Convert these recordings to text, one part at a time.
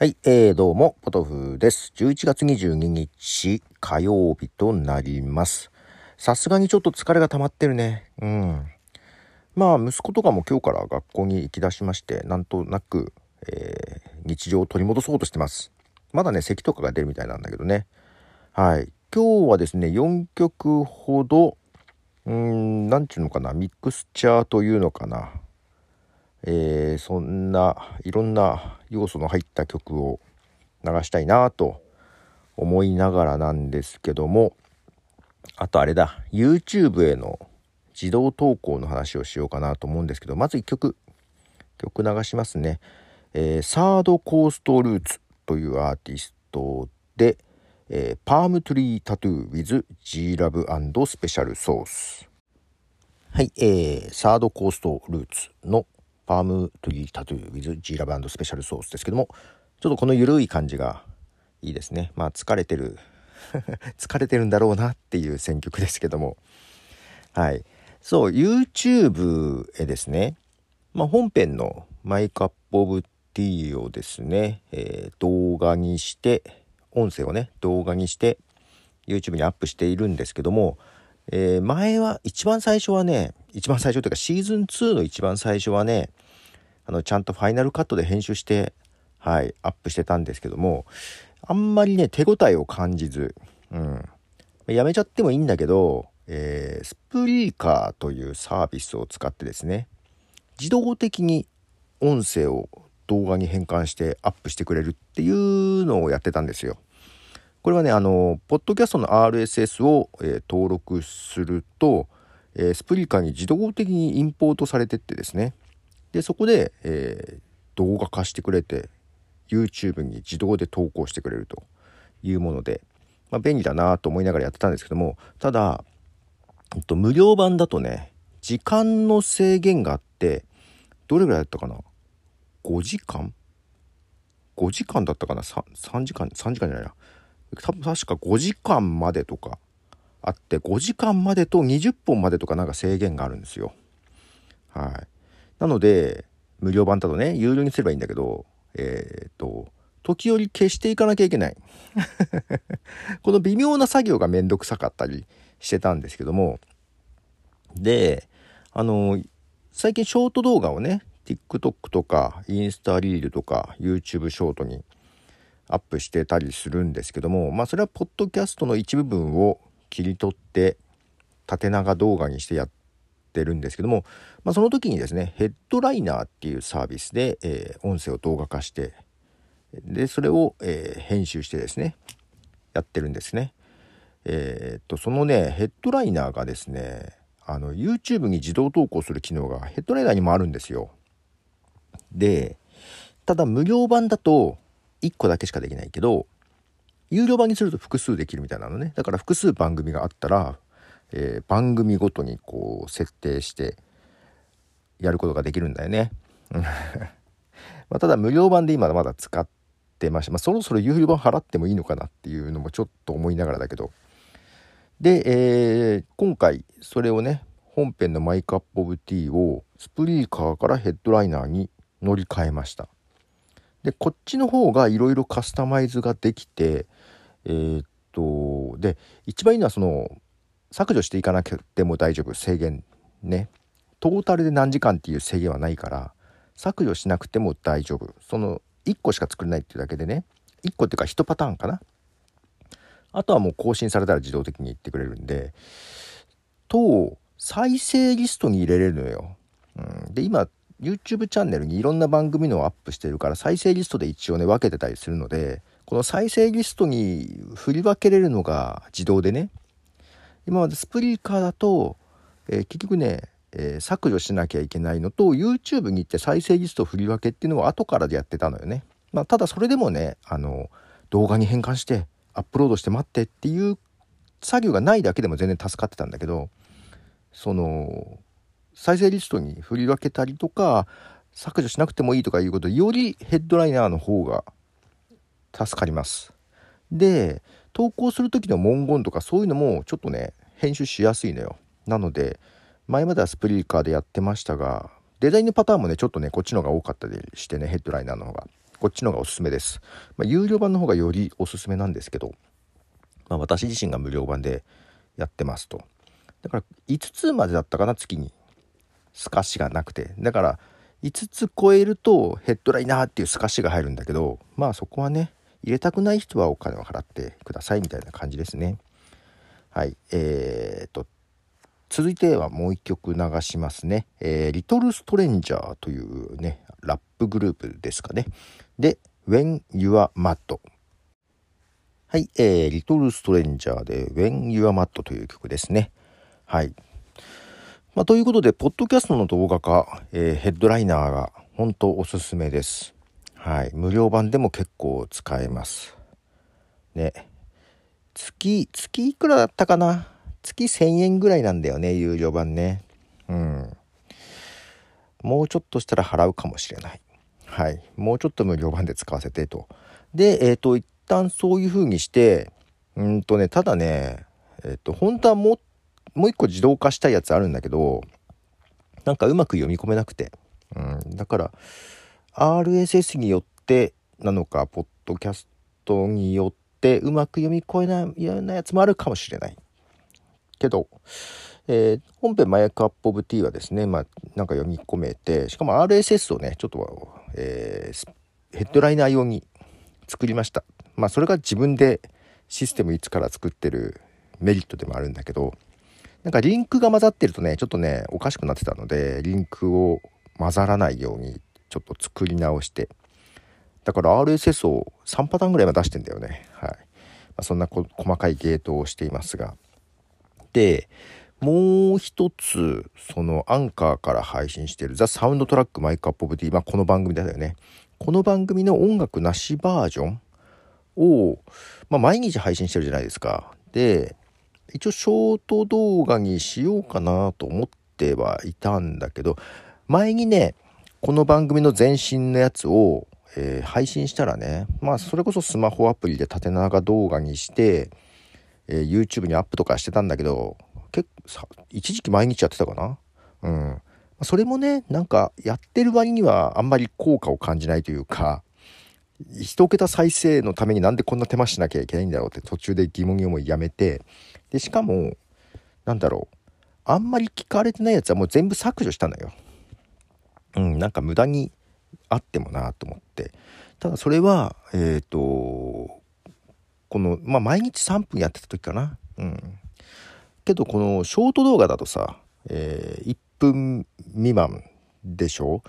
はい、えー、どうも、ポトフです。11月22日火曜日となります。さすがにちょっと疲れが溜まってるね。うん。まあ、息子とかも今日から学校に行き出しまして、なんとなく、えー日常を取り戻そうとしてます。まだね、咳とかが出るみたいなんだけどね。はい。今日はですね、4曲ほど、うーん、なんちゅうのかな、ミックスチャーというのかな。えーそんないろんな要素の入った曲を流したいなと思いながらなんですけどもあとあれだ YouTube への自動投稿の話をしようかなと思うんですけどまず1曲曲流しますね、えーサードコーストルーツというアーティストで、えーパームトリータトゥー with G ラブスペシャルソースはい、えー、サードコーストルーツのパームトゥリータトゥー with G ラブスペシャルソースですけども、ちょっとこの緩い感じがいいですね。まあ疲れてる、疲れてるんだろうなっていう選曲ですけども。はい。そう、YouTube へですね、まあ本編のマイクアップオブティーをですね、えー動画にして、音声をね、動画にして、YouTube にアップしているんですけども、えー前は一番最初はね一番最初というかシーズン2の一番最初はねあのちゃんとファイナルカットで編集してはいアップしてたんですけどもあんまりね手応えを感じず、うん、やめちゃってもいいんだけど、えースプリーカーというサービスを使ってですね自動的に音声を動画に変換してアップしてくれるっていうのをやってたんですよ。これはねあのポッドキャストの RSS を、えー登録すると、えースプリカに自動的にインポートされてってですね。でそこで、えー動画化してくれて YouTube に自動で投稿してくれるというもので、まあ、便利だなと思いながらやってたんですけどもただ、えっと、無料版だとね時間の制限があってどれぐらいだったかな？5時間 ?5 時間だったかな？3, 3時間3時間じゃないな。多分確か5時間までとかあって5時間までと20本までとかなんか制限があるんですよ。はい。なので無料版だとね有料にすればいいんだけどえっ、と時折消していかなきゃいけない。この微妙な作業がめんどくさかったりしてたんですけどもであの最近ショート動画をね TikTok とかインスタリールとか YouTube ショートにアップしてたりするんですけどもまあそれはポッドキャストの一部分を切り取って縦長動画にしてやってるんですけども、まあ、その時にですねヘッドライナーっていうサービスで、えー音声を動画化してでそれを、えー編集してですねやってるんですね。えーっとそのねヘッドライナーがですねあの YouTube に自動投稿する機能がヘッドライナーにもあるんですよ。でただ無料版だと1個だけしかできないけど有料版にすると複数できるみたいなのねだから複数番組があったら、えー番組ごとにこう設定してやることができるんだよね。ま、ただ無料版で今まだ使ってまして、まあ、そろそろ有料版払ってもいいのかなっていうのもちょっと思いながらだけどで、えー今回それをね本編のマイクアップオブティーをスプリーカーからヘッドライナーに乗り換えました。でこっちの方がいろいろカスタマイズができてえーっとで一番いいのはその削除していかなくても大丈夫制限ね。トータルで何時間っていう制限はないから削除しなくても大丈夫。その1個しか作れないっていうだけでね1個っていうか1パターンかな。あとはもう更新されたら自動的に言ってくれるんでと再生リストに入れれるのよ、うん、で今 YouTube チャンネルにいろんな番組のをアップしてるから再生リストで一応ね分けてたりするのでこの再生リストに振り分けれるのが自動でね。今までスプリーカーだと、えー結局ね、えー削除しなきゃいけないのと YouTube に行って再生リスト振り分けっていうのを後からでやってたのよね、まあ、ただそれでもねあの動画に変換してアップロードして待ってっていう作業がないだけでも全然助かってたんだけどその再生リストに振り分けたりとか削除しなくてもいいとかいうことよりヘッドライナーの方が助かります。で投稿する時の文言とかそういうのもちょっとね編集しやすいのよ。なので前まではスプリーカーでやってましたがデザインのパターンもねちょっとねこっちの方が多かったりしてねヘッドライナーの方がこっちの方がおすすめです。まあ、有料版の方がよりおすすめなんですけど、まあ、私自身が無料版でやってますと。だから5つまでだったかな、月に。透かしがなくて。だから5つ超えるとヘッドライナーっていう透かしが入るんだけど、まあそこはね、入れたくない人はお金を払ってくださいみたいな感じですね。はい。えー、っと、続いてはもう一曲流しますね。えー、リトルストレンジャーというね、ラップグループですかね。で、When You Are Mad。はい、えー、リトルストレンジャーで When You Are Mad という曲ですね。はい。まあ、ということで、ポッドキャストの動画化、えー、ヘッドライナーが本当おすすめです。はい。無料版でも結構使えます。ね。月、月いくらだったかな？月1000円ぐらいなんだよね、有料版ね。うん。もうちょっとしたら払うかもしれない。はい。もうちょっと無料版で使わせてと。で、えっ、ー、と、一旦そういう風にして、うんとね、ただね、えっ、ー、と、本当はももう一個自動化したいやつあるんだけど、なんかうまく読み込めなくて。うん。だから、RSS によってなのか、ポッドキャストによってうまく読み込めないようなやつもあるかもしれない。けど、えー、本編マイクアップオブティーはですね、まあ、なんか読み込めて、しかも RSS をね、ちょっと、えー、ヘッドライナー用に作りました。まあ、それが自分でシステム1から作ってるメリットでもあるんだけど、なんかリンクが混ざってるとね、ちょっとね、おかしくなってたので、リンクを混ざらないようにちょっと作り直して、だから RSS を3パターンぐらいは出してんだよね。はい。まあ、そんな細かい芸当をしていますが。で、もう一つ、そのアンカーから配信してる The Soundtrack My Cup of Tea、まあこの番組だよね。この番組の音楽なしバージョンを、まあ毎日配信してるじゃないですか。で、一応ショート動画にしようかなと思ってはいたんだけど、前にね、この番組の前身のやつを、えー、配信したらね、まあそれこそスマホアプリで縦長動画にして、えー、YouTube にアップとかしてたんだけど、結構一時期毎日やってたかな？うん。それもね、なんかやってる割にはあんまり効果を感じないというか、一桁再生のためになんでこんな手間しなきゃいけないんだろうって途中で疑問に思いやめて、で、しかも、なんだろう、あんまり聞かれてないやつはもう全部削除したのよ。うん、なんか無駄にあってもなと思って。ただそれは、えっ、ー、と、この、まあ、毎日3分やってた時かな。うん。けど、このショート動画だとさ、えー、1分未満でしょ？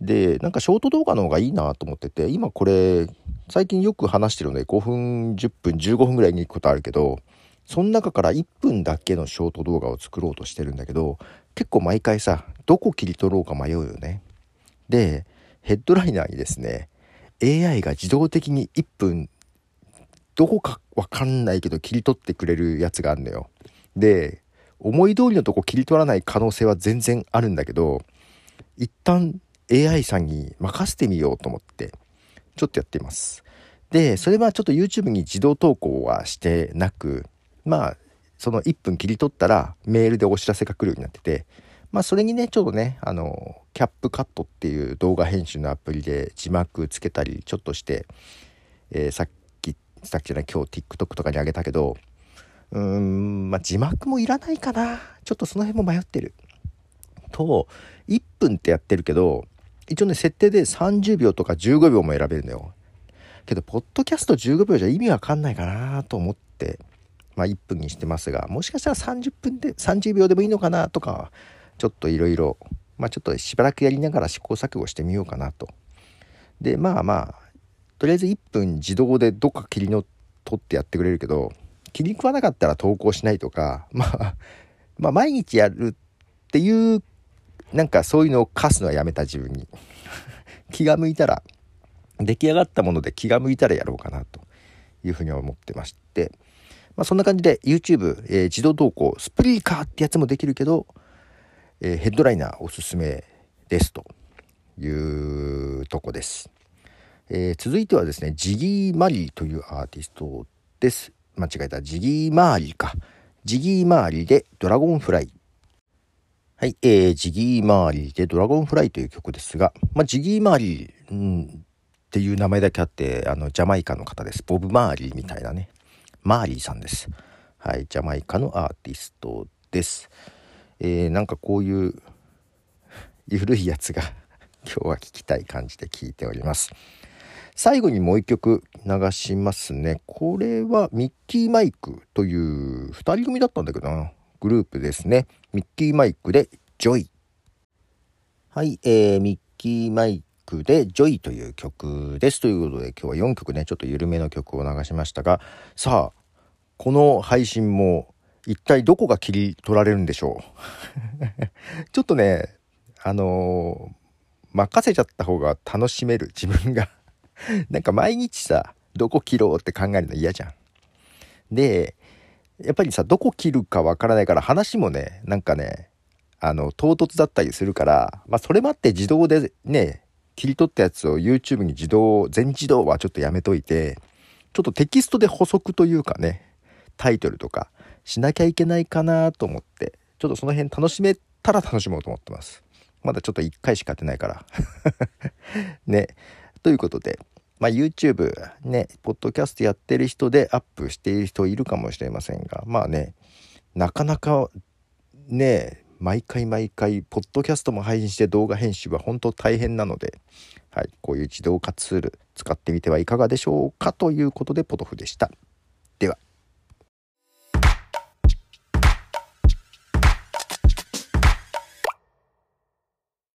で、なんかショート動画の方がいいなと思ってて、今これ、最近よく話してるので5分、10分、15分ぐらいに行くことあるけど、その中から1分だけのショート動画を作ろうとしてるんだけど、結構毎回さ、どこ切り取ろうか迷うよね。で、ヘッドライナーにですね、AI が自動的に1分、どこかわかんないけど切り取ってくれるやつがあるのよ。で、思い通りのとこ切り取らない可能性は全然あるんだけど、一旦 AI さんに任せてみようと思って、ちょっとやっています。で、それはちょっと YouTube に自動投稿はしてなく、まあ、その1分切り取ったらメールでお知らせが来るようになってて、まあそれにね、ちょっとね、あの、キャップカットっていう動画編集のアプリで字幕つけたりちょっとして、えー、さっき、さっきじゃない今日 TikTok とかにあげたけど、うーん、まあ字幕もいらないかな。ちょっとその辺も迷ってる。と、1分ってやってるけど、一応ね、設定で30秒とか15秒も選べるのよ。けど、ポッドキャスト15秒じゃ意味わかんないかなと思って、まあ1分にしてますが、もしかしたら30分で、30秒でもいいのかなとか、ちょっといろいろ、まあちょっとしばらくやりながら試行錯誤してみようかなと。で、まあまあ、とりあえず1分自動でどっか切りの取ってやってくれるけど、気に食わなかったら投稿しないとか、まあ、まあ毎日やるっていう、なんかそういうのを課すのはやめた自分に。気が向いたら、出来上がったもので気が向いたらやろうかなというふうに思ってまして、まあそんな感じで YouTube、えー、自動投稿、スプリーカーってやつもできるけど、えー、 Headliner おすすめですというとこです。えー、続いてはですね、ジギー・マリーというアーティストです。間違えた。ジギー・マーリーか。ジギー・マーリーで Dragonfly。はい、えー、ジギー・マーリーで Dragonfly という曲ですが、まあ、ジギー・マーリー、うん、っていう名前だけあってあのジャマイカの方ですボブ・マーリーみたいなねマーリーさんです。はいジャマイカのアーティストです。えー、なんかこういう 緩いやつが 今日は聞きたい感じで聞いております。最後にもう一曲流しますね。これはミッキーマイクという2人組だったんだけどな。グループですね。ミッキーマイクで Joy。はい、えー、ミッキーマイで Joy という曲です。ということで今日は4曲ねちょっと緩めの曲を流しましたがさあこの配信も一体どこが切り取られるんでしょう？ちょっとねあのー、任せちゃった方が楽しめる自分が。なんか毎日さどこ切ろうって考えるの嫌じゃん。でやっぱりさどこ切るかわからないから話もねなんかねあの唐突だったりするからまあそれもあって自動でね切り取ったやつを YouTube に自動全自動はちょっとやめといてちょっとテキストで補足というかねタイトルとかしなきゃいけないかなと思ってちょっとその辺楽しめたら楽しもうと思ってます。まだちょっと1回しかやってないから。ね。ということでまあ、YouTube ねポッドキャストやってる人でアップしている人いるかもしれませんがまあねなかなかね毎回毎回ポッドキャストも配信して動画編集は本当大変なので、はい、こういう自動化ツール使ってみてはいかがでしょうかということでポトフでした。では。